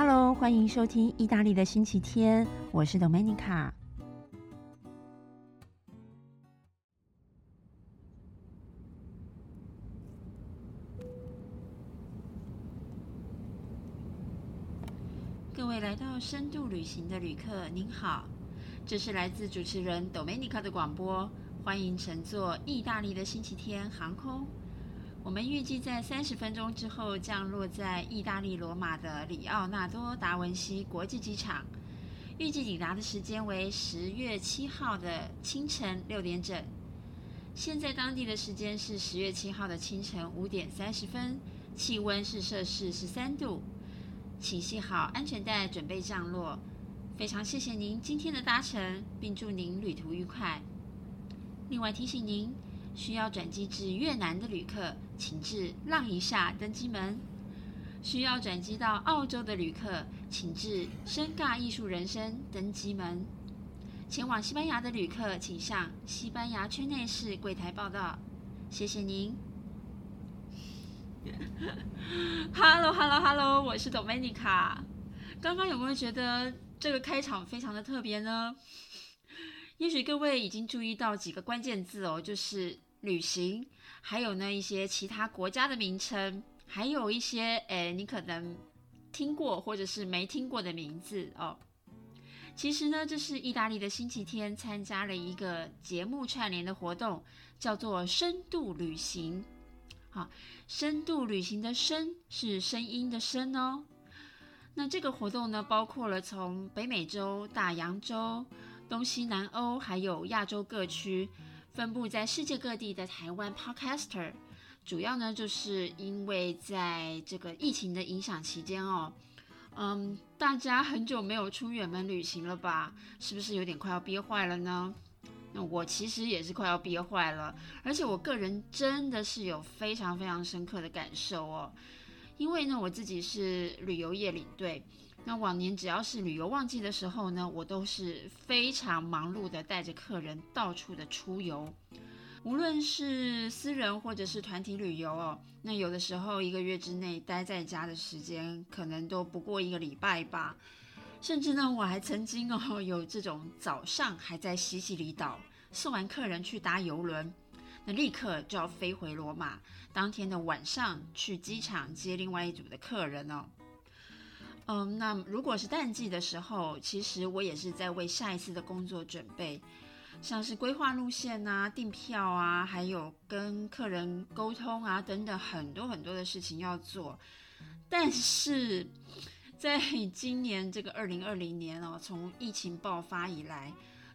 Hello，欢迎收听意大利的星期天，我是 Domenica。各位来到深度旅行的旅客，您好，这是来自主持人 Domenica 的广播，欢迎乘坐意大利的星期天航空。我们预计在三十分钟之后降落在意大利罗马的里奥纳多·达文西国际机场，预计抵达的时间为十月七号的清晨六点整。现在当地的时间是十月七号的清晨五点三十分，气温是摄氏十三度。请系好安全带，准备降落。非常谢谢您今天的搭乘，并祝您旅途愉快。另外提醒您，需要转机至越南的旅客，请至浪一下登机门；需要转机到澳洲的旅客，请至深尬艺术人生登机门。前往西班牙的旅客，请向西班牙圈内市柜台报到。谢谢您。Hello，Hello，Hello，我是 Dominica。刚刚有没有觉得这个开场非常的特别呢？也许各位已经注意到几个关键字哦，就是旅行，还有呢一些其他国家的名称，还有一些诶你可能听过或者是没听过的名字哦。其实呢，这是意大利的星期天参加了一个节目串联的活动，叫做深度旅行。好，深度旅行的“深”是声音的“声”哦。那这个活动呢，包括了从北美洲、大洋洲、东西南欧，还有亚洲各区，分布在世界各地的台湾 Podcaster。主要呢，就是因为在这个疫情的影响期间哦，嗯，大家很久没有出远门旅行了吧？是不是有点快要憋坏了呢？那我其实也是快要憋坏了，而且我个人真的是有非常非常深刻的感受哦。因为呢，我自己是旅游业领队，那往年只要是旅游旺季的时候呢，我都是非常忙碌的，带着客人到处的出游，无论是私人或者是团体旅游哦。那有的时候一个月之内待在家的时间，可能都不过一个礼拜吧。甚至呢，我还曾经哦有这种早上还在西西里岛送完客人去搭游轮，那立刻就要飞回罗马，当天的晚上去机场接另外一组的客人哦。嗯，那如果是淡季的时候，其实我也是在为下一次的工作准备，像是规划路线啊、订票啊，还有跟客人沟通啊等等很多很多的事情要做，但是。在今年这个二零二零年哦，从疫情爆发以来，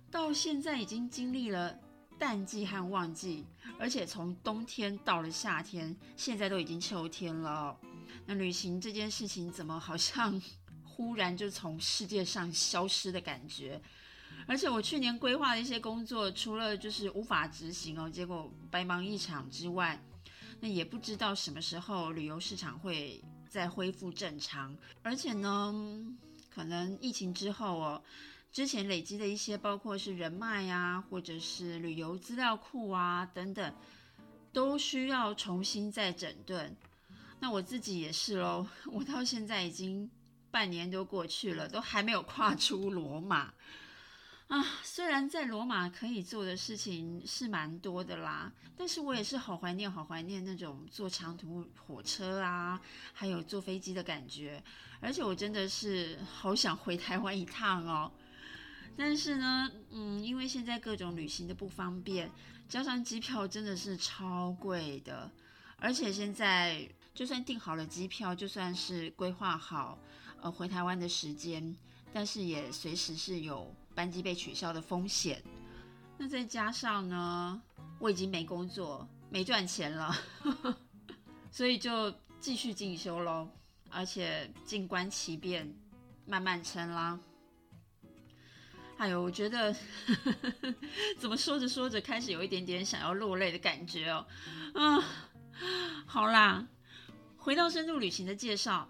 到现在已经经历了淡季和旺季，而且从冬天到了夏天，现在都已经秋天了。那旅行这件事情怎么好像 忽然就从世界上消失的感觉？而且我去年规划的一些工作，除了就是无法执行哦，结果白忙一场之外，那也不知道什么时候旅游市场会。再恢复正常，而且呢，可能疫情之后哦，之前累积的一些，包括是人脉呀，或者是旅游资料库啊等等，都需要重新再整顿。那我自己也是喽，我到现在已经半年多过去了，都还没有跨出罗马。啊，虽然在罗马可以做的事情是蛮多的啦，但是我也是好怀念、好怀念那种坐长途火车啊，还有坐飞机的感觉。而且我真的是好想回台湾一趟哦。但是呢，嗯，因为现在各种旅行的不方便，加上机票真的是超贵的，而且现在就算订好了机票，就算是规划好呃回台湾的时间，但是也随时是有。班机被取消的风险，那再加上呢，我已经没工作、没赚钱了，所以就继续进修喽，而且静观其变，慢慢撑啦。哎呦，我觉得 怎么说着说着，开始有一点点想要落泪的感觉哦。啊，好啦，回到深度旅行的介绍。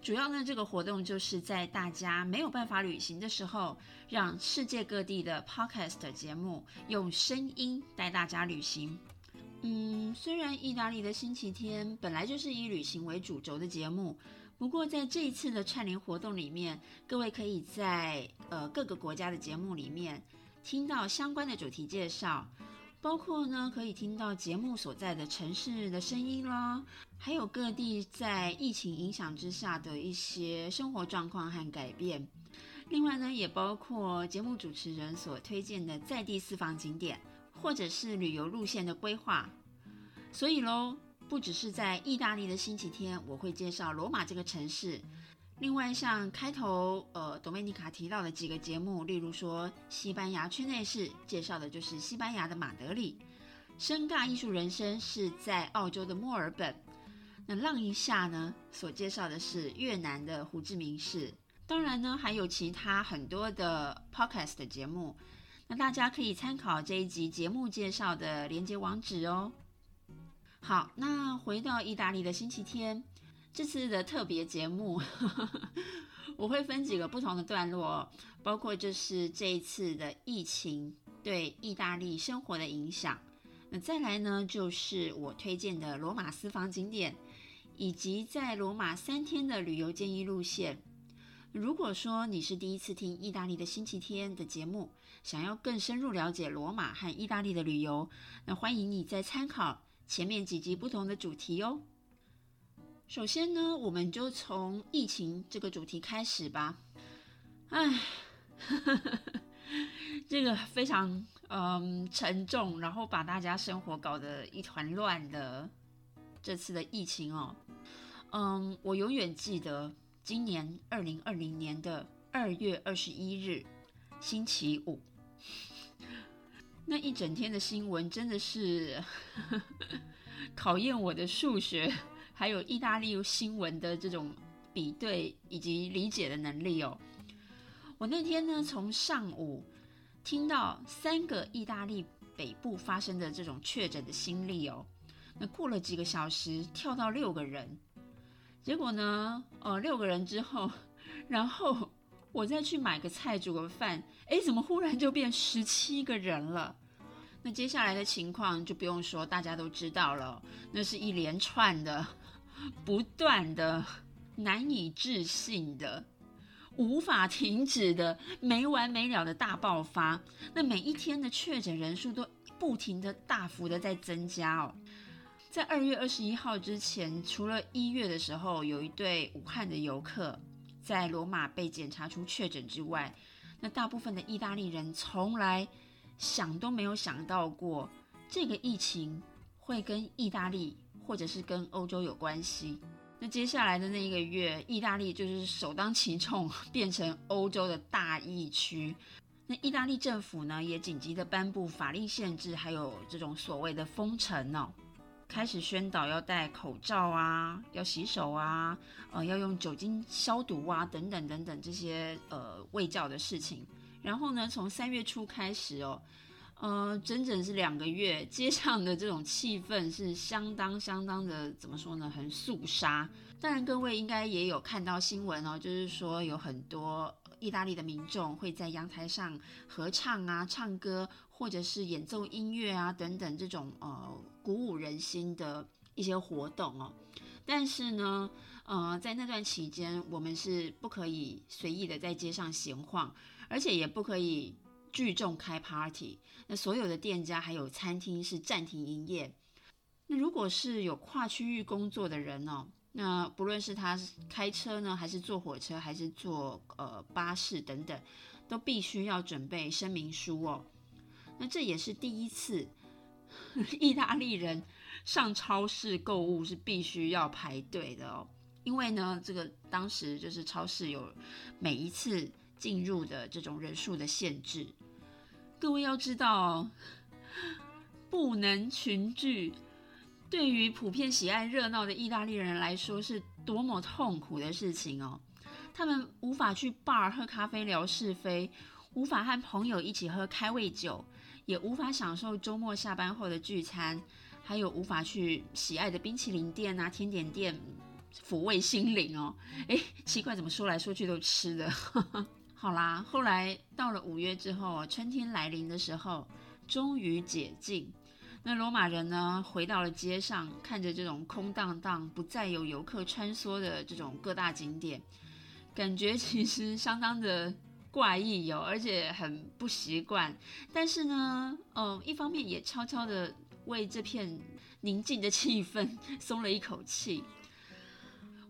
主要呢，这个活动就是在大家没有办法旅行的时候，让世界各地的 podcast 节目用声音带大家旅行。嗯，虽然意大利的星期天本来就是以旅行为主轴的节目，不过在这一次的串联活动里面，各位可以在呃各个国家的节目里面听到相关的主题介绍，包括呢可以听到节目所在的城市的声音啦，还有各地在疫情影响之下的一些生活状况和改变。另外呢，也包括节目主持人所推荐的在地私房景点，或者是旅游路线的规划。所以喽，不只是在意大利的星期天，我会介绍罗马这个城市。另外，像开头呃，多梅尼卡提到的几个节目，例如说西班牙圈内事，介绍的就是西班牙的马德里；深尬艺术人生是在澳洲的墨尔本。浪一下呢，所介绍的是越南的胡志明市。当然呢，还有其他很多的 podcast 的节目，那大家可以参考这一集节目介绍的连接网址哦。好，那回到意大利的星期天，这次的特别节目，我会分几个不同的段落，包括就是这一次的疫情对意大利生活的影响，那再来呢就是我推荐的罗马私房景点，以及在罗马三天的旅游建议路线。如果说你是第一次听意大利的星期天的节目，想要更深入了解罗马和意大利的旅游，那欢迎你再参考前面几集不同的主题哦。首先呢，我们就从疫情这个主题开始吧。唉，这个非常嗯沉重，然后把大家生活搞得一团乱的这次的疫情哦，嗯，我永远记得。今年二零二零年的二月二十一日，星期五，那一整天的新闻真的是 考验我的数学，还有意大利新闻的这种比对以及理解的能力哦。我那天呢，从上午听到三个意大利北部发生的这种确诊的新例哦，过了几个小时，跳到六个人。结果呢？呃，六个人之后，然后我再去买个菜煮个饭，哎，怎么忽然就变十七个人了？那接下来的情况就不用说，大家都知道了，那是一连串的、不断的、难以置信的、无法停止的、没完没了的大爆发。那每一天的确诊人数都不停的大幅的在增加哦。在二月二十一号之前，除了一月的时候有一对武汉的游客在罗马被检查出确诊之外，那大部分的意大利人从来想都没有想到过这个疫情会跟意大利或者是跟欧洲有关系。那接下来的那一个月，意大利就是首当其冲变成欧洲的大疫区。那意大利政府呢也紧急的颁布法令限制，还有这种所谓的封城哦。开始宣导要戴口罩啊，要洗手啊，呃，要用酒精消毒啊，等等等等这些呃卫教的事情。然后呢，从三月初开始哦，呃，整整是两个月，街上的这种气氛是相当相当的，怎么说呢，很肃杀。当然，各位应该也有看到新闻哦，就是说有很多意大利的民众会在阳台上合唱啊、唱歌，或者是演奏音乐啊等等这种呃。鼓舞人心的一些活动哦，但是呢，呃，在那段期间，我们是不可以随意的在街上闲晃，而且也不可以聚众开 party。那所有的店家还有餐厅是暂停营业。那如果是有跨区域工作的人哦，那不论是他开车呢，还是坐火车，还是坐呃巴士等等，都必须要准备声明书哦。那这也是第一次。意大利人上超市购物是必须要排队的哦，因为呢，这个当时就是超市有每一次进入的这种人数的限制。各位要知道，不能群聚，对于普遍喜爱热闹的意大利人来说是多么痛苦的事情哦。他们无法去 bar 喝咖啡聊是非，无法和朋友一起喝开胃酒。也无法享受周末下班后的聚餐，还有无法去喜爱的冰淇淋店啊、甜点店抚慰心灵哦。哎，奇怪，怎么说来说去都吃的？好啦，后来到了五月之后，春天来临的时候，终于解禁。那罗马人呢，回到了街上，看着这种空荡荡、不再有游客穿梭的这种各大景点，感觉其实相当的怪异哟，而且很不习惯。但是呢，嗯，一方面也悄悄的为这片宁静的气氛 松了一口气。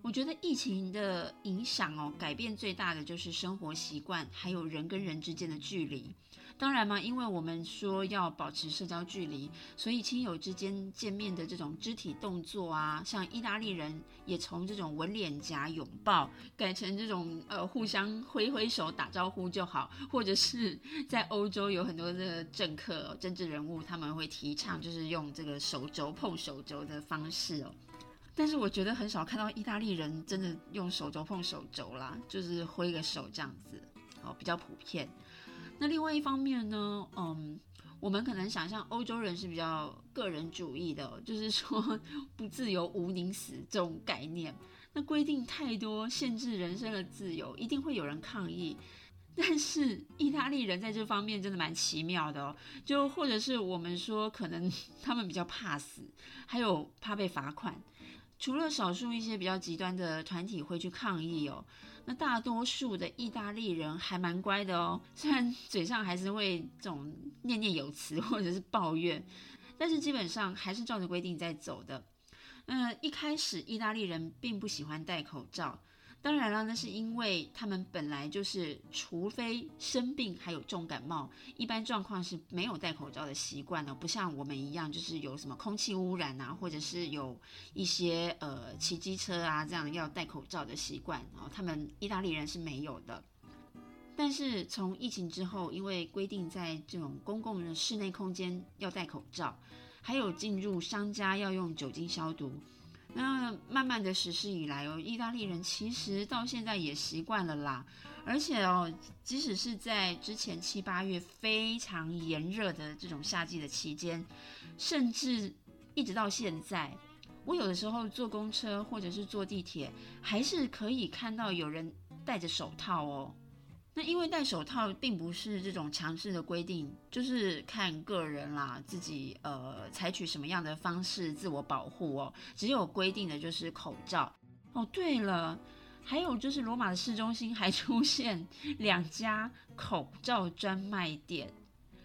我觉得疫情的影响哦，改变最大的就是生活习惯，还有人跟人之间的距离。当然嘛，因为我们说要保持社交距离，所以亲友之间见面的这种肢体动作啊，像意大利人也从这种吻脸颊拥抱，改成这种呃互相挥挥手打招呼就好，或者是在欧洲有很多的政客、政治人物，他们会提倡就是用这个手肘碰手肘的方式哦。但是我觉得很少看到意大利人真的用手肘碰手肘啦，就是挥个手这样子，哦，比较普遍。那另外一方面呢，嗯，我们可能想象欧洲人是比较个人主义的，就是说 不自由无宁死这种概念。那规定太多，限制人生的自由，一定会有人抗议。但是意大利人在这方面真的蛮奇妙的哦，就或者是我们说可能他们比较怕死，还有怕被罚款。除了少数一些比较极端的团体会去抗议哦。那大多数的意大利人还蛮乖的哦，虽然嘴上还是会这种念念有词或者是抱怨，但是基本上还是照着规定在走的。嗯一开始意大利人并不喜欢戴口罩。当然了，那是因为他们本来就是，除非生病还有重感冒，一般状况是没有戴口罩的习惯的，不像我们一样，就是有什么空气污染啊，或者是有一些呃骑机车啊这样要戴口罩的习惯哦，他们意大利人是没有的。但是从疫情之后，因为规定在这种公共的室内空间要戴口罩，还有进入商家要用酒精消毒。那慢慢的实施以来哦，意大利人其实到现在也习惯了啦。而且哦，即使是在之前七八月非常炎热的这种夏季的期间，甚至一直到现在，我有的时候坐公车或者是坐地铁，还是可以看到有人戴着手套哦。那因为戴手套并不是这种强制的规定，就是看个人啦，自己呃采取什么样的方式自我保护哦。只有规定的就是口罩哦。对了，还有就是罗马的市中心还出现 两家口罩专卖店。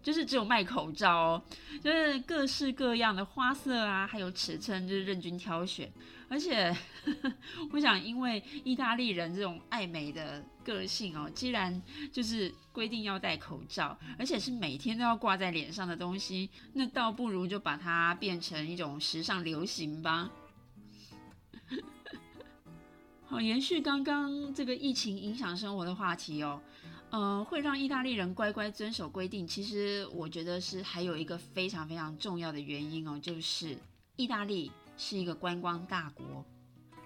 就是只有卖口罩哦，就是各式各样的花色啊，还有尺寸，就是任君挑选。而且，我想，因为意大利人这种爱美的个性哦，既然就是规定要戴口罩，而且是每天都要挂在脸上的东西，那倒不如就把它变成一种时尚流行吧。好，延续刚刚这个疫情影响生活的话题哦。嗯，会让意大利人乖乖遵守规定。其实我觉得是还有一个非常非常重要的原因哦，就是意大利是一个观光大国，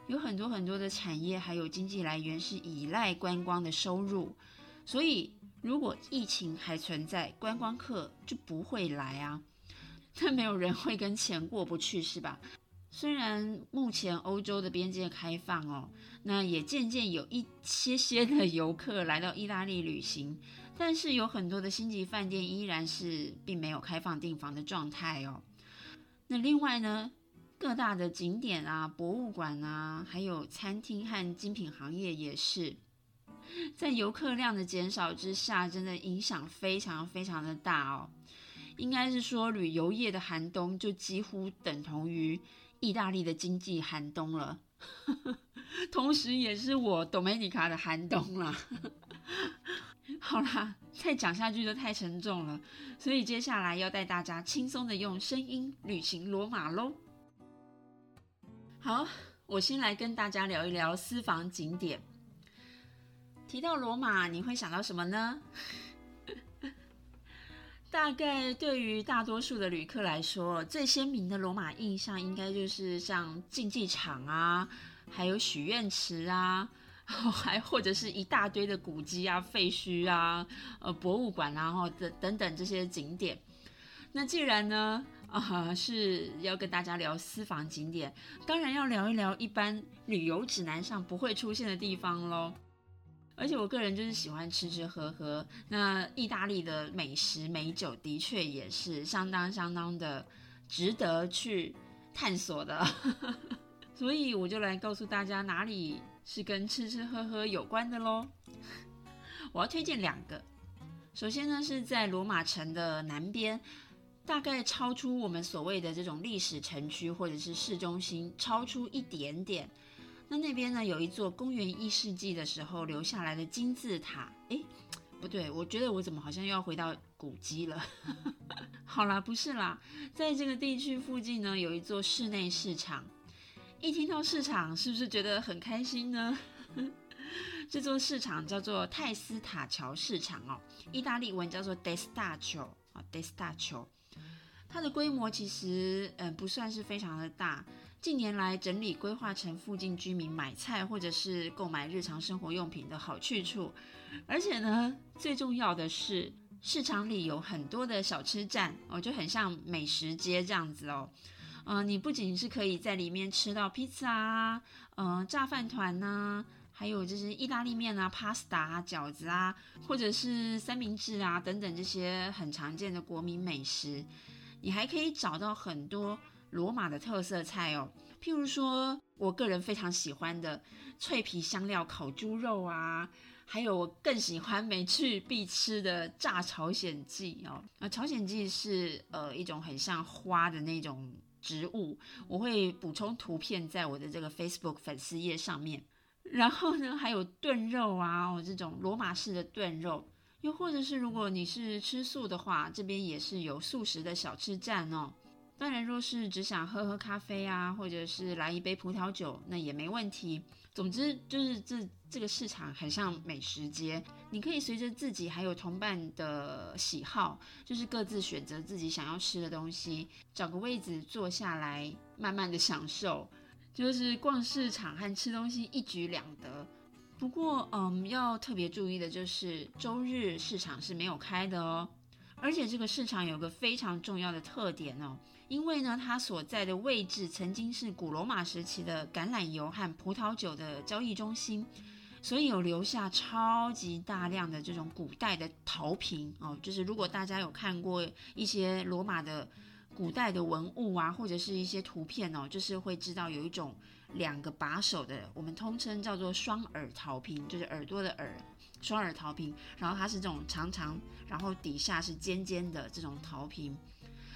有很多很多的产业还有经济来源是依赖观光的收入。所以如果疫情还存在，观光客就不会来啊，那没有人会跟钱过不去，是吧？虽然目前欧洲的边界开放哦，那也渐渐有一些些的游客来到意大利旅行，但是有很多的星级饭店依然是并没有开放订房的状态哦。那另外呢，各大的景点啊、博物馆啊，还有餐厅和精品行业也是，在游客量的减少之下，真的影响非常非常的大哦。应该是说，旅游业的寒冬就几乎等同于。意大利的经济寒冬了，同时也是我 Domenica 的寒冬啦。好啦，再讲下去就太沉重了，所以接下来要带大家轻松的用声音旅行罗马喽。好，我先来跟大家聊一聊私房景点。提到罗马，你会想到什么呢？大概对于大多数的旅客来说，最鲜明的罗马印象应该就是像竞技场啊，还有许愿池啊，还或者是一大堆的古迹啊、废墟啊、呃博物馆啊，然等等等这些景点。那既然呢，啊是要跟大家聊私房景点，当然要聊一聊一般旅游指南上不会出现的地方喽。而且我个人就是喜欢吃吃喝喝，那意大利的美食美酒的确也是相当相当的值得去探索的。所以我就来告诉大家哪里是跟吃吃喝喝有关的喽。我要推荐两个，首先呢是在罗马城的南边。大概超出我们所谓的这种历史城区或者是市中心，超出一点点。那那边呢，有一座公元一世纪的时候留下来的金字塔。诶，不对，我觉得我怎么好像又要回到古迹了？好啦，不是啦，在这个地区附近呢，有一座室内市场。一听到市场，是不是觉得很开心呢？这座市场叫做泰斯塔桥市场哦，意大利文叫做 Destaccio 啊，Destar 桥。它的规模其实，嗯，不算是非常的大。近年来整理规划成附近居民买菜或者是购买日常生活用品的好去处。而且呢，最重要的是，市场里有很多的小吃站哦，就很像美食街这样子哦。嗯，你不仅是可以在里面吃到披萨啊，嗯，炸饭团呐，还有就是意大利面啊、pasta 啊、饺子啊，或者是三明治啊等等这些很常见的国民美食。你还可以找到很多罗马的特色菜哦，譬如说我个人非常喜欢的脆皮香料烤猪肉啊，还有我更喜欢每去必吃的炸朝鲜蓟哦。那朝鲜蓟是呃一种很像花的那种植物，我会补充图片在我的这个 Facebook 粉丝页上面。然后呢，还有炖肉啊，哦这种罗马式的炖肉。又或者是如果你是吃素的话，这边也是有素食的小吃站哦。当然，若是只想喝喝咖啡啊，或者是来一杯葡萄酒，那也没问题。总之就是这这个市场很像美食街，你可以随着自己还有同伴的喜好，就是各自选择自己想要吃的东西，找个位置坐下来，慢慢的享受，就是逛市场和吃东西一举两得。不过，嗯，要特别注意的就是周日市场是没有开的哦。而且这个市场有个非常重要的特点哦，因为呢，它所在的位置曾经是古罗马时期的橄榄油和葡萄酒的交易中心，所以有留下超级大量的这种古代的陶瓶哦。就是如果大家有看过一些罗马的古代的文物啊，或者是一些图片哦，就是会知道有一种。两个把手的，我们通称叫做双耳陶瓶，就是耳朵的耳，双耳陶瓶。然后它是这种长长，然后底下是尖尖的这种陶瓶。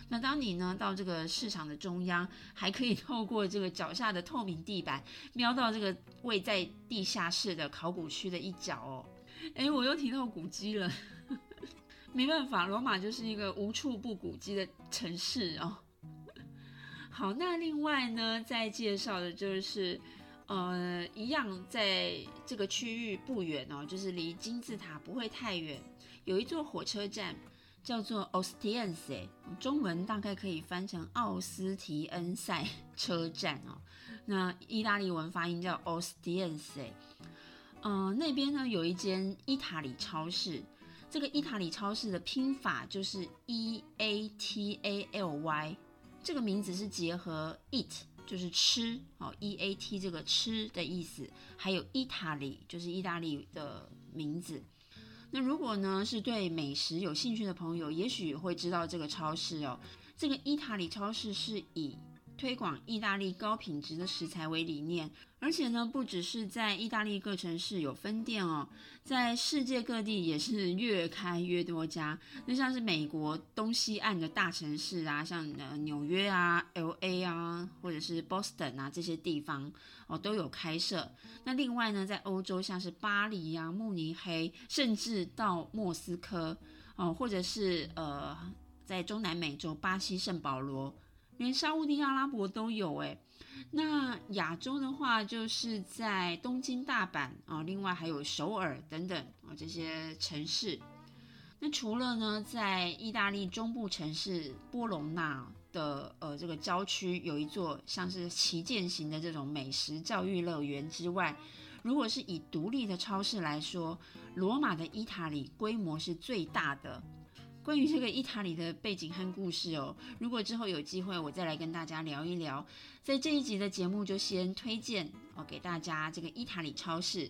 那当你呢到这个市场的中央，还可以透过这个脚下的透明地板，瞄到这个位在地下室的考古区的一角哦。哎，我又提到古迹了，没办法，罗马就是一个无处不古迹的城市哦。好，那另外呢，再介绍的就是，呃，一样在这个区域不远哦，就是离金字塔不会太远，有一座火车站叫做 Ostiense，中文大概可以翻成奥斯提恩塞车站哦。那意大利文发音叫 Ostiense，嗯，那边呢有一间伊塔里超市，这个伊塔里超市的拼法就是 E A T A L Y。这个名字是结合 eat 就是吃哦，e a t 这个吃的意思，还有意大利就是意大利的名字。那如果呢是对美食有兴趣的朋友，也许会知道这个超市哦。这个意大利超市是以推广意大利高品质的食材为理念。而且呢，不只是在意大利各城市有分店哦，在世界各地也是越开越多家。那像是美国东西岸的大城市啊，像呃纽约啊、L A 啊，或者是 Boston 啊这些地方哦，都有开设。那另外呢，在欧洲像是巴黎呀、慕尼黑，甚至到莫斯科哦，或者是呃在中南美洲巴西圣保罗，连沙地阿拉伯都有哎。那亚洲的话，就是在东京、大阪啊，另外还有首尔等等啊这些城市。那除了呢，在意大利中部城市波隆纳的呃这个郊区有一座像是旗舰型的这种美食教育乐园之外，如果是以独立的超市来说，罗马的伊塔里规模是最大的。关于这个伊塔里的背景和故事哦，如果之后有机会，我再来跟大家聊一聊。在这一集的节目就先推荐哦给大家这个伊塔里超市。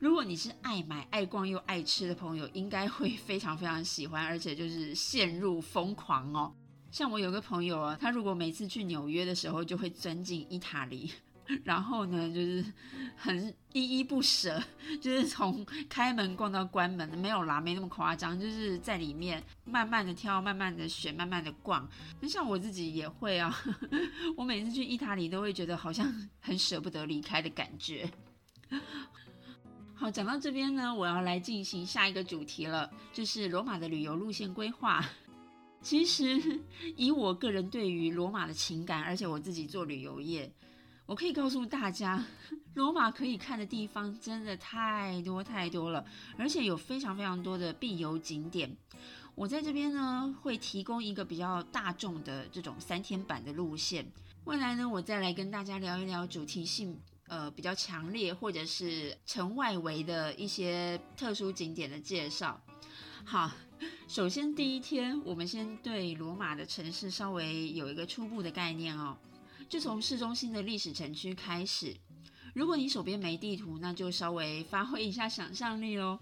如果你是爱买、爱逛又爱吃的朋友，应该会非常非常喜欢，而且就是陷入疯狂哦。像我有个朋友啊，他如果每次去纽约的时候，就会钻进伊塔里。然后呢，就是很依依不舍，就是从开门逛到关门，没有啦，没那么夸张，就是在里面慢慢的挑，慢慢的选，慢慢的逛。那像我自己也会啊，我每次去意大利都会觉得好像很舍不得离开的感觉。好，讲到这边呢，我要来进行下一个主题了，就是罗马的旅游路线规划。其实以我个人对于罗马的情感，而且我自己做旅游业。我可以告诉大家，罗马可以看的地方真的太多太多了，而且有非常非常多的必游景点。我在这边呢，会提供一个比较大众的这种三天版的路线。未来呢，我再来跟大家聊一聊主题性呃比较强烈，或者是城外围的一些特殊景点的介绍。好，首先第一天，我们先对罗马的城市稍微有一个初步的概念哦。就从市中心的历史城区开始。如果你手边没地图，那就稍微发挥一下想象力喽。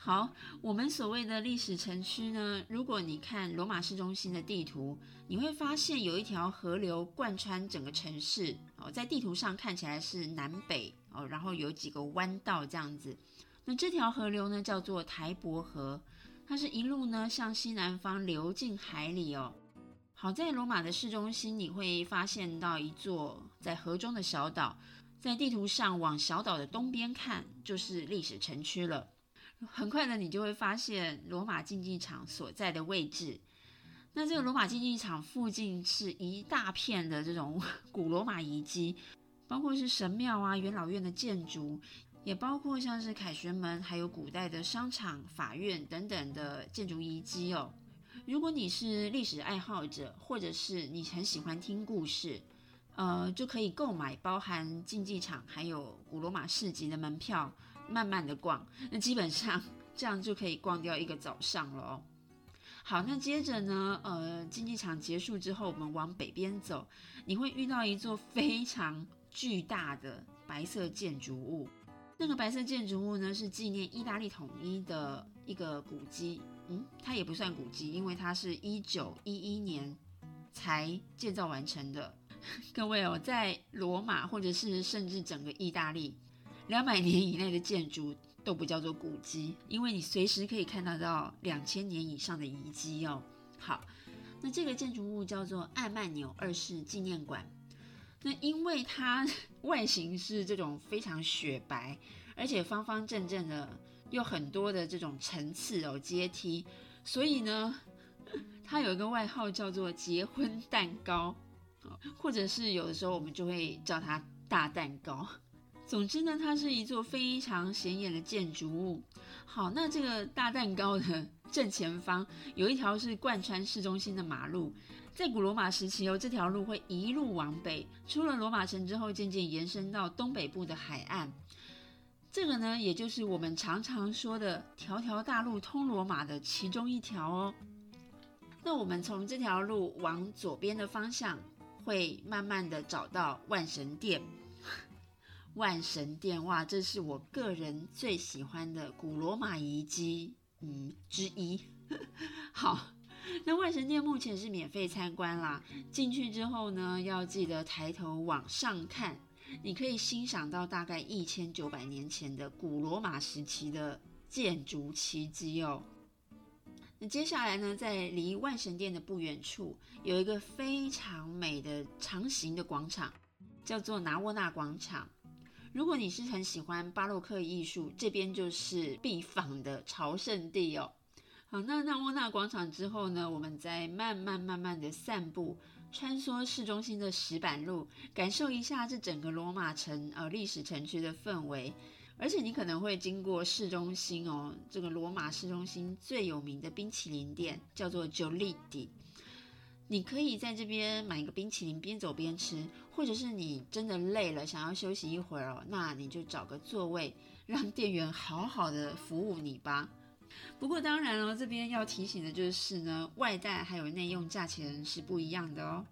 好，我们所谓的历史城区呢，如果你看罗马市中心的地图，你会发现有一条河流贯穿整个城市哦，在地图上看起来是南北哦，然后有几个弯道这样子。那这条河流呢，叫做台伯河，它是一路呢向西南方流进海里哦。好在罗马的市中心，你会发现到一座在河中的小岛，在地图上往小岛的东边看，就是历史城区了。很快的，你就会发现罗马竞技场所在的位置。那这个罗马竞技场附近是一大片的这种 古罗马遗迹，包括是神庙啊、元老院的建筑，也包括像是凯旋门，还有古代的商场、法院等等的建筑遗迹哦。如果你是历史爱好者，或者是你很喜欢听故事，呃，就可以购买包含竞技场还有古罗马市集的门票，慢慢的逛。那基本上这样就可以逛掉一个早上了。好，那接着呢，呃，竞技场结束之后，我们往北边走，你会遇到一座非常巨大的白色建筑物。那个白色建筑物呢，是纪念意大利统一的一个古迹。嗯，它也不算古迹，因为它是一九一一年才建造完成的。各位哦，在罗马或者是甚至整个意大利，两百年以内的建筑都不叫做古迹，因为你随时可以看得到两千年以上的遗迹哦。好，那这个建筑物叫做艾曼纽二世纪念馆。那因为它 外形是这种非常雪白，而且方方正正的。有很多的这种层次哦，阶梯，所以呢，它有一个外号叫做“结婚蛋糕”，或者是有的时候我们就会叫它“大蛋糕”。总之呢，它是一座非常显眼的建筑物。好，那这个大蛋糕的正前方有一条是贯穿市中心的马路，在古罗马时期哦，这条路会一路往北，出了罗马城之后，渐渐延伸到东北部的海岸。这个呢，也就是我们常常说的“条条大路通罗马”的其中一条哦。那我们从这条路往左边的方向，会慢慢的找到万神殿。万神殿，哇，这是我个人最喜欢的古罗马遗迹，嗯，之一。好，那万神殿目前是免费参观啦。进去之后呢，要记得抬头往上看。你可以欣赏到大概一千九百年前的古罗马时期的建筑奇迹哦。那接下来呢，在离万神殿的不远处，有一个非常美的长形的广场，叫做拿沃纳广场。如果你是很喜欢巴洛克艺术，这边就是必访的朝圣地哦。好，那纳沃纳广场之后呢，我们再慢慢慢慢的散步。穿梭市中心的石板路，感受一下这整个罗马城呃历史城区的氛围。而且你可能会经过市中心哦，这个罗马市中心最有名的冰淇淋店叫做 j o l i t 你可以在这边买一个冰淇淋，边走边吃。或者是你真的累了，想要休息一会儿哦，那你就找个座位，让店员好好的服务你吧。不过当然了，这边要提醒的就是呢，外带还有内用价钱是不一样的哦。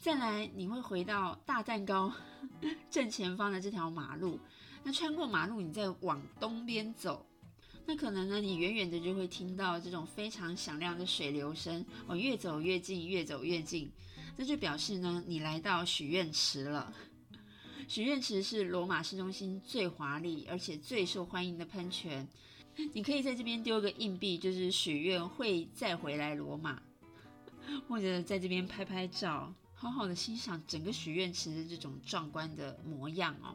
再来，你会回到大蛋糕 正前方的这条马路，那穿过马路，你再往东边走，那可能呢，你远远的就会听到这种非常响亮的水流声。哦，越走越近，越走越近，这就表示呢，你来到许愿池了。许愿池是罗马市中心最华丽而且最受欢迎的喷泉，你可以在这边丢个硬币，就是许愿会再回来罗马，或者在这边拍拍照，好好的欣赏整个许愿池的这种壮观的模样哦。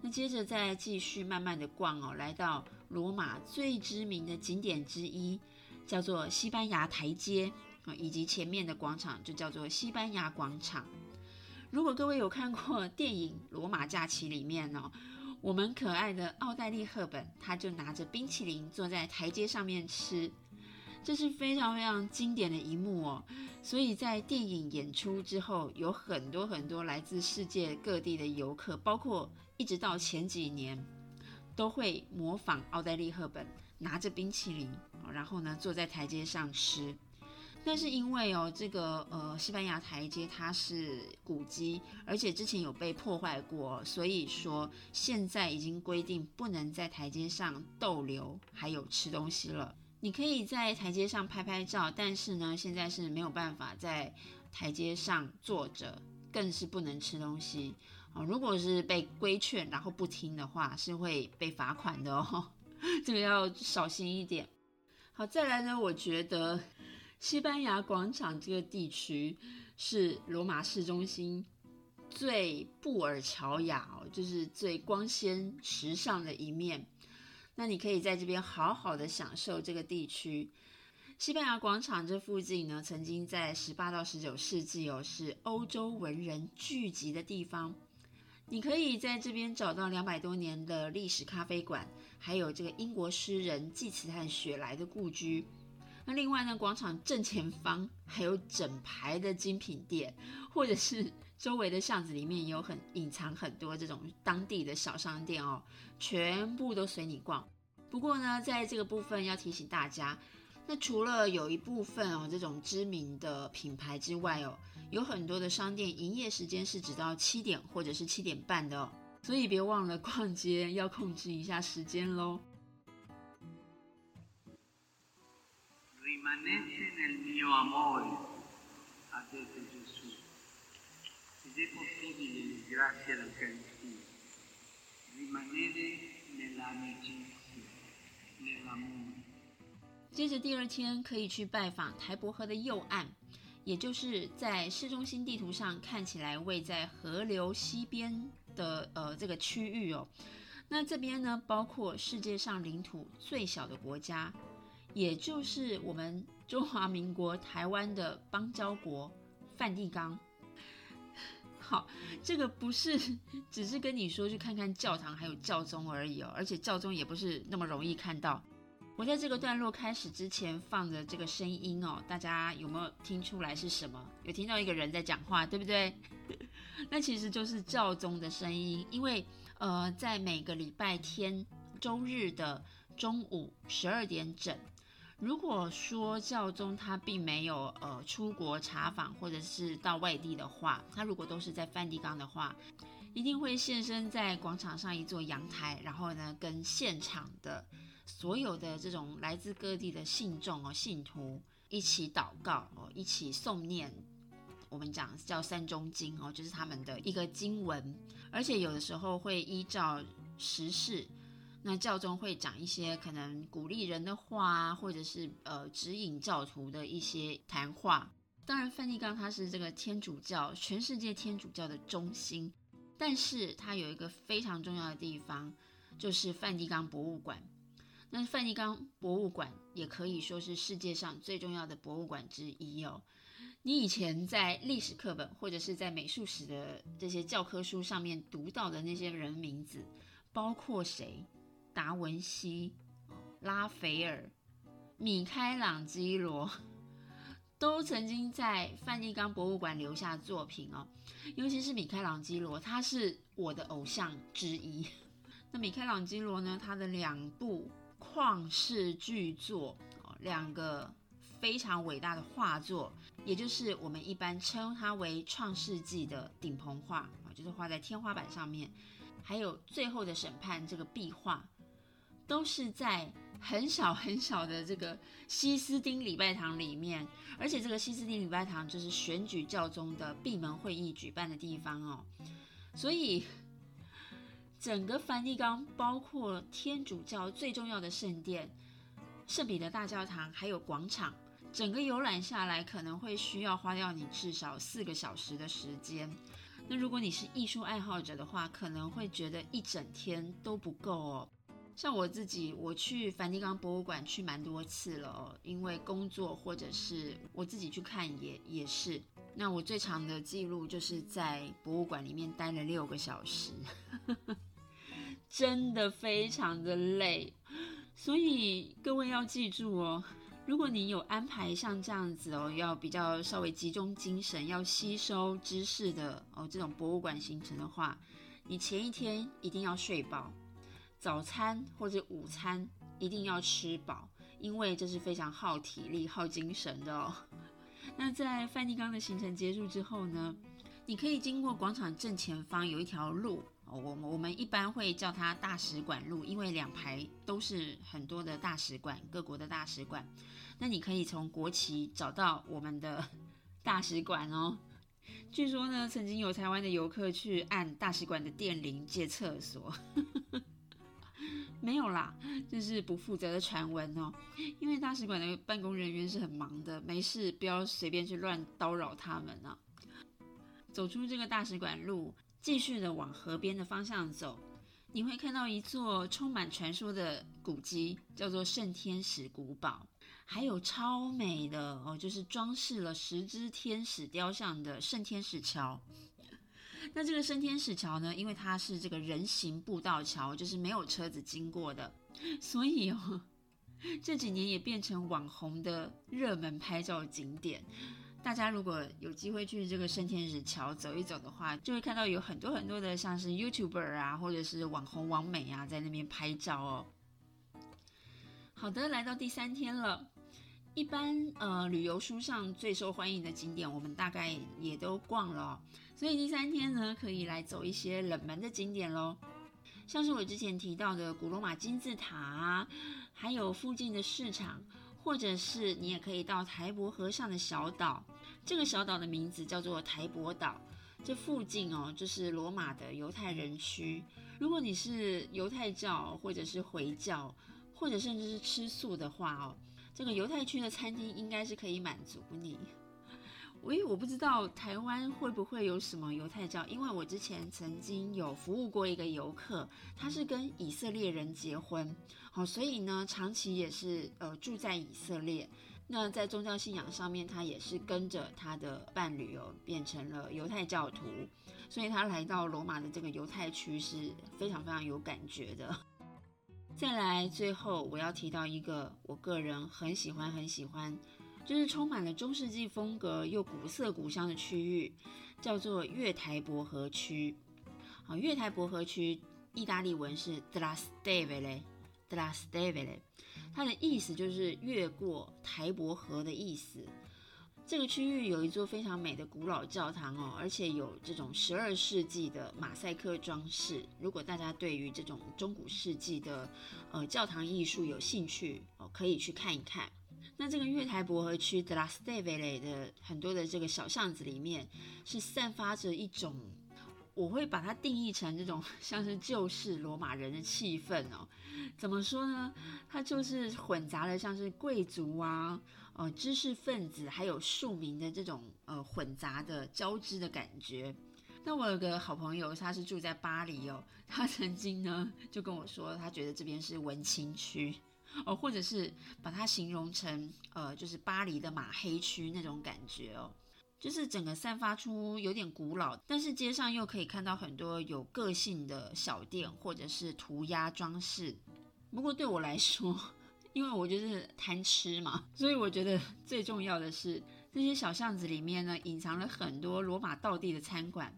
那接着再继续慢慢的逛哦，来到罗马最知名的景点之一，叫做西班牙台阶啊，以及前面的广场就叫做西班牙广场。如果各位有看过电影《罗马假期》里面哦，我们可爱的奥黛丽·赫本，她就拿着冰淇淋坐在台阶上面吃，这是非常非常经典的一幕哦。所以在电影演出之后，有很多很多来自世界各地的游客，包括一直到前几年，都会模仿奥黛丽·赫本拿着冰淇淋，然后呢坐在台阶上吃。但是因为哦，这个呃西班牙台阶它是古迹，而且之前有被破坏过，所以说现在已经规定不能在台阶上逗留，还有吃东西了。你可以在台阶上拍拍照，但是呢，现在是没有办法在台阶上坐着，更是不能吃东西哦。如果是被规劝然后不听的话，是会被罚款的哦，这个要小心一点。好，再来呢，我觉得。西班牙广场这个地区是罗马市中心最布尔乔亚哦，就是最光鲜时尚的一面。那你可以在这边好好的享受这个地区。西班牙广场这附近呢，曾经在十八到十九世纪哦，是欧洲文人聚集的地方。你可以在这边找到两百多年的历史咖啡馆，还有这个英国诗人济慈和雪莱的故居。那另外呢，广场正前方还有整排的精品店，或者是周围的巷子里面有很隐藏很多这种当地的小商店哦，全部都随你逛。不过呢，在这个部分要提醒大家，那除了有一部分哦这种知名的品牌之外哦，有很多的商店营业时间是直到七点或者是七点半的哦，所以别忘了逛街要控制一下时间喽。接着第二天可以去拜访台伯河的右岸，也就是在市中心地图上看起来位在河流西边的呃这个区域哦。那这边呢，包括世界上领土最小的国家。也就是我们中华民国台湾的邦交国梵蒂冈。好，这个不是只是跟你说去看看教堂还有教宗而已哦，而且教宗也不是那么容易看到。我在这个段落开始之前放的这个声音哦，大家有没有听出来是什么？有听到一个人在讲话，对不对？那其实就是教宗的声音，因为呃，在每个礼拜天周日的中午十二点整。如果说教宗他并没有呃出国查访或者是到外地的话，他如果都是在梵蒂冈的话，一定会现身在广场上一座阳台，然后呢跟现场的所有的这种来自各地的信众哦信徒一起祷告哦，一起诵念，我们讲叫三中经哦，就是他们的一个经文，而且有的时候会依照时事。那教宗会讲一些可能鼓励人的话啊，或者是呃指引教徒的一些谈话。当然，梵蒂冈它是这个天主教全世界天主教的中心，但是它有一个非常重要的地方，就是梵蒂冈博物馆。那梵蒂冈博物馆也可以说是世界上最重要的博物馆之一哦。你以前在历史课本或者是在美术史的这些教科书上面读到的那些人名字，包括谁？达文西、拉斐尔、米开朗基罗都曾经在梵蒂冈博物馆留下作品哦。尤其是米开朗基罗，他是我的偶像之一。那米开朗基罗呢？他的两部旷世巨作哦，两个非常伟大的画作，也就是我们一般称它为创世纪的顶棚画啊，就是画在天花板上面。还有《最后的审判》这个壁画。都是在很小很小的这个西斯丁礼拜堂里面，而且这个西斯丁礼拜堂就是选举教宗的闭门会议举办的地方哦，所以整个梵蒂冈包括天主教最重要的圣殿圣彼得大教堂，还有广场，整个游览下来可能会需要花掉你至少四个小时的时间。那如果你是艺术爱好者的话，可能会觉得一整天都不够哦。像我自己，我去梵蒂冈博物馆去蛮多次了哦，因为工作或者是我自己去看也也是。那我最长的记录就是在博物馆里面待了六个小时，真的非常的累。所以各位要记住哦，如果你有安排像这样子哦，要比较稍微集中精神，要吸收知识的哦这种博物馆行程的话，你前一天一定要睡饱。早餐或者午餐一定要吃饱，因为这是非常耗体力、耗精神的哦。那在梵蒂冈的行程结束之后呢，你可以经过广场正前方有一条路，我我们一般会叫它大使馆路，因为两排都是很多的大使馆，各国的大使馆。那你可以从国旗找到我们的 大使馆哦。据说呢，曾经有台湾的游客去按大使馆的电铃借厕所。没有啦，这是不负责的传闻哦。因为大使馆的办公人员是很忙的，没事不要随便去乱叨扰他们啊。走出这个大使馆路，继续的往河边的方向走，你会看到一座充满传说的古迹，叫做圣天使古堡，还有超美的哦，就是装饰了十只天使雕像的圣天使桥。那这个升天使桥呢？因为它是这个人行步道桥，就是没有车子经过的，所以哦，这几年也变成网红的热门拍照景点。大家如果有机会去这个升天使桥走一走的话，就会看到有很多很多的像是 YouTuber 啊，或者是网红网美啊，在那边拍照哦。好的，来到第三天了。一般呃，旅游书上最受欢迎的景点，我们大概也都逛了。所以第三天呢，可以来走一些冷门的景点喽，像是我之前提到的古罗马金字塔啊，还有附近的市场，或者是你也可以到台伯河上的小岛。这个小岛的名字叫做台伯岛，这附近哦就是罗马的犹太人区。如果你是犹太教或者是回教，或者甚至是吃素的话哦，这个犹太区的餐厅应该是可以满足你。喂，我不知道台湾会不会有什么犹太教，因为我之前曾经有服务过一个游客，他是跟以色列人结婚，好，所以呢，长期也是呃住在以色列。那在宗教信仰上面，他也是跟着他的伴侣哦，变成了犹太教徒，所以他来到罗马的这个犹太区是非常非常有感觉的。再来，最后我要提到一个我个人很喜欢很喜欢。就是充满了中世纪风格又古色古香的区域，叫做月台伯河区。好，月台伯河区意大利文是 d l a s t e v e l e d l a s t e v e l e 它的意思就是越过台伯河的意思。这个区域有一座非常美的古老教堂哦，而且有这种十二世纪的马赛克装饰。如果大家对于这种中古世纪的呃教堂艺术有兴趣哦，可以去看一看。那这个月台伯河区的拉斯蒂维雷的很多的这个小巷子里面，是散发着一种，我会把它定义成这种 像是旧式罗马人的气氛哦。怎么说呢？它就是混杂了像是贵族啊、呃知识分子还有庶民的这种呃混杂的交织的感觉。那我有个好朋友，他是住在巴黎哦，他曾经呢就跟我说，他觉得这边是文青区。哦，或者是把它形容成，呃，就是巴黎的马黑区那种感觉哦，就是整个散发出有点古老，但是街上又可以看到很多有个性的小店或者是涂鸦装饰。不过对我来说，因为我就是贪吃嘛，所以我觉得最重要的是这些小巷子里面呢，隐藏了很多罗马道地的餐馆。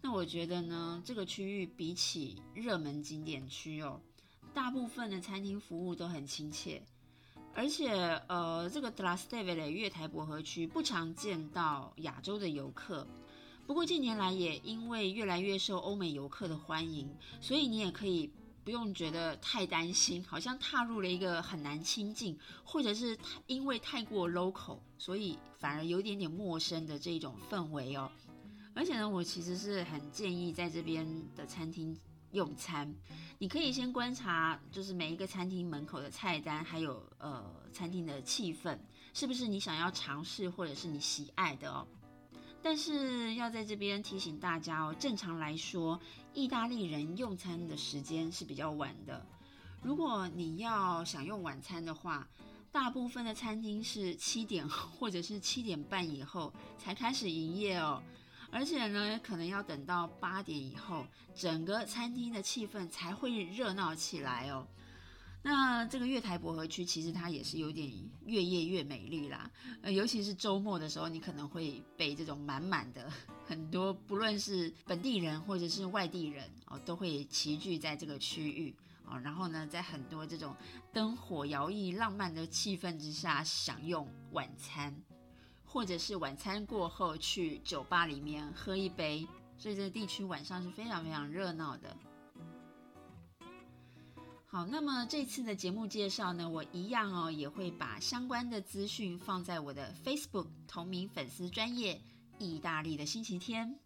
那我觉得呢，这个区域比起热门景点区哦。大部分的餐厅服务都很亲切，而且呃，这个德拉斯蒂维的月台伯河区不常见到亚洲的游客。不过近年来也因为越来越受欧美游客的欢迎，所以你也可以不用觉得太担心，好像踏入了一个很难亲近，或者是因为太过 local，所以反而有点点陌生的这种氛围哦。而且呢，我其实是很建议在这边的餐厅用餐，你可以先观察，就是每一个餐厅门口的菜单，还有呃餐厅的气氛，是不是你想要尝试或者是你喜爱的哦。但是要在这边提醒大家哦，正常来说，意大利人用餐的时间是比较晚的。如果你要享用晚餐的话，大部分的餐厅是七点或者是七点半以后才开始营业哦。而且呢，可能要等到八点以后，整个餐厅的气氛才会热闹起来哦。那这个月台薄荷区其实它也是有点越夜越美丽啦，呃，尤其是周末的时候，你可能会被这种满满的很多，不论是本地人或者是外地人哦，都会齐聚在这个区域哦。然后呢，在很多这种灯火摇曳、浪漫的气氛之下享用晚餐。或者是晚餐过后去酒吧里面喝一杯，所以这个地区晚上是非常非常热闹的。好，那么这次的节目介绍呢，我一样哦也会把相关的资讯放在我的 Facebook 同名粉丝专业意大利的星期天，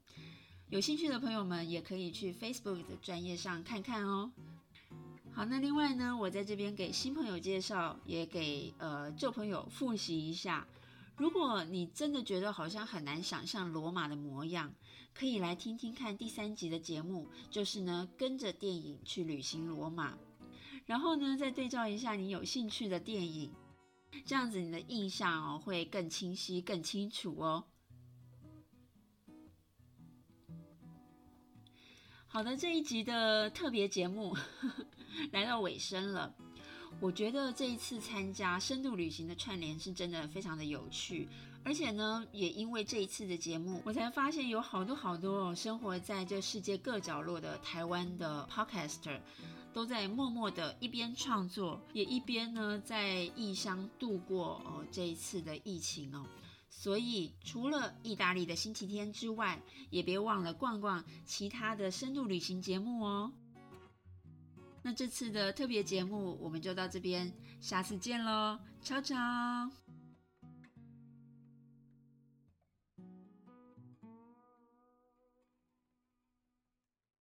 有兴趣的朋友们也可以去 Facebook 的专业上看看哦。好，那另外呢，我在这边给新朋友介绍，也给呃旧朋友复习一下。如果你真的觉得好像很难想象罗马的模样，可以来听听看第三集的节目，就是呢跟着电影去旅行罗马，然后呢再对照一下你有兴趣的电影，这样子你的印象哦会更清晰、更清楚哦。好的，这一集的特别节目 来到尾声了。我觉得这一次参加深度旅行的串联是真的非常的有趣，而且呢，也因为这一次的节目，我才发现有好多好多生活在这世界各角落的台湾的 podcaster，都在默默的一边创作，也一边呢在异乡度过哦这一次的疫情哦。所以除了意大利的星期天之外，也别忘了逛逛其他的深度旅行节目哦。那这次的特别节目我们就到这边，下次见喽，超超。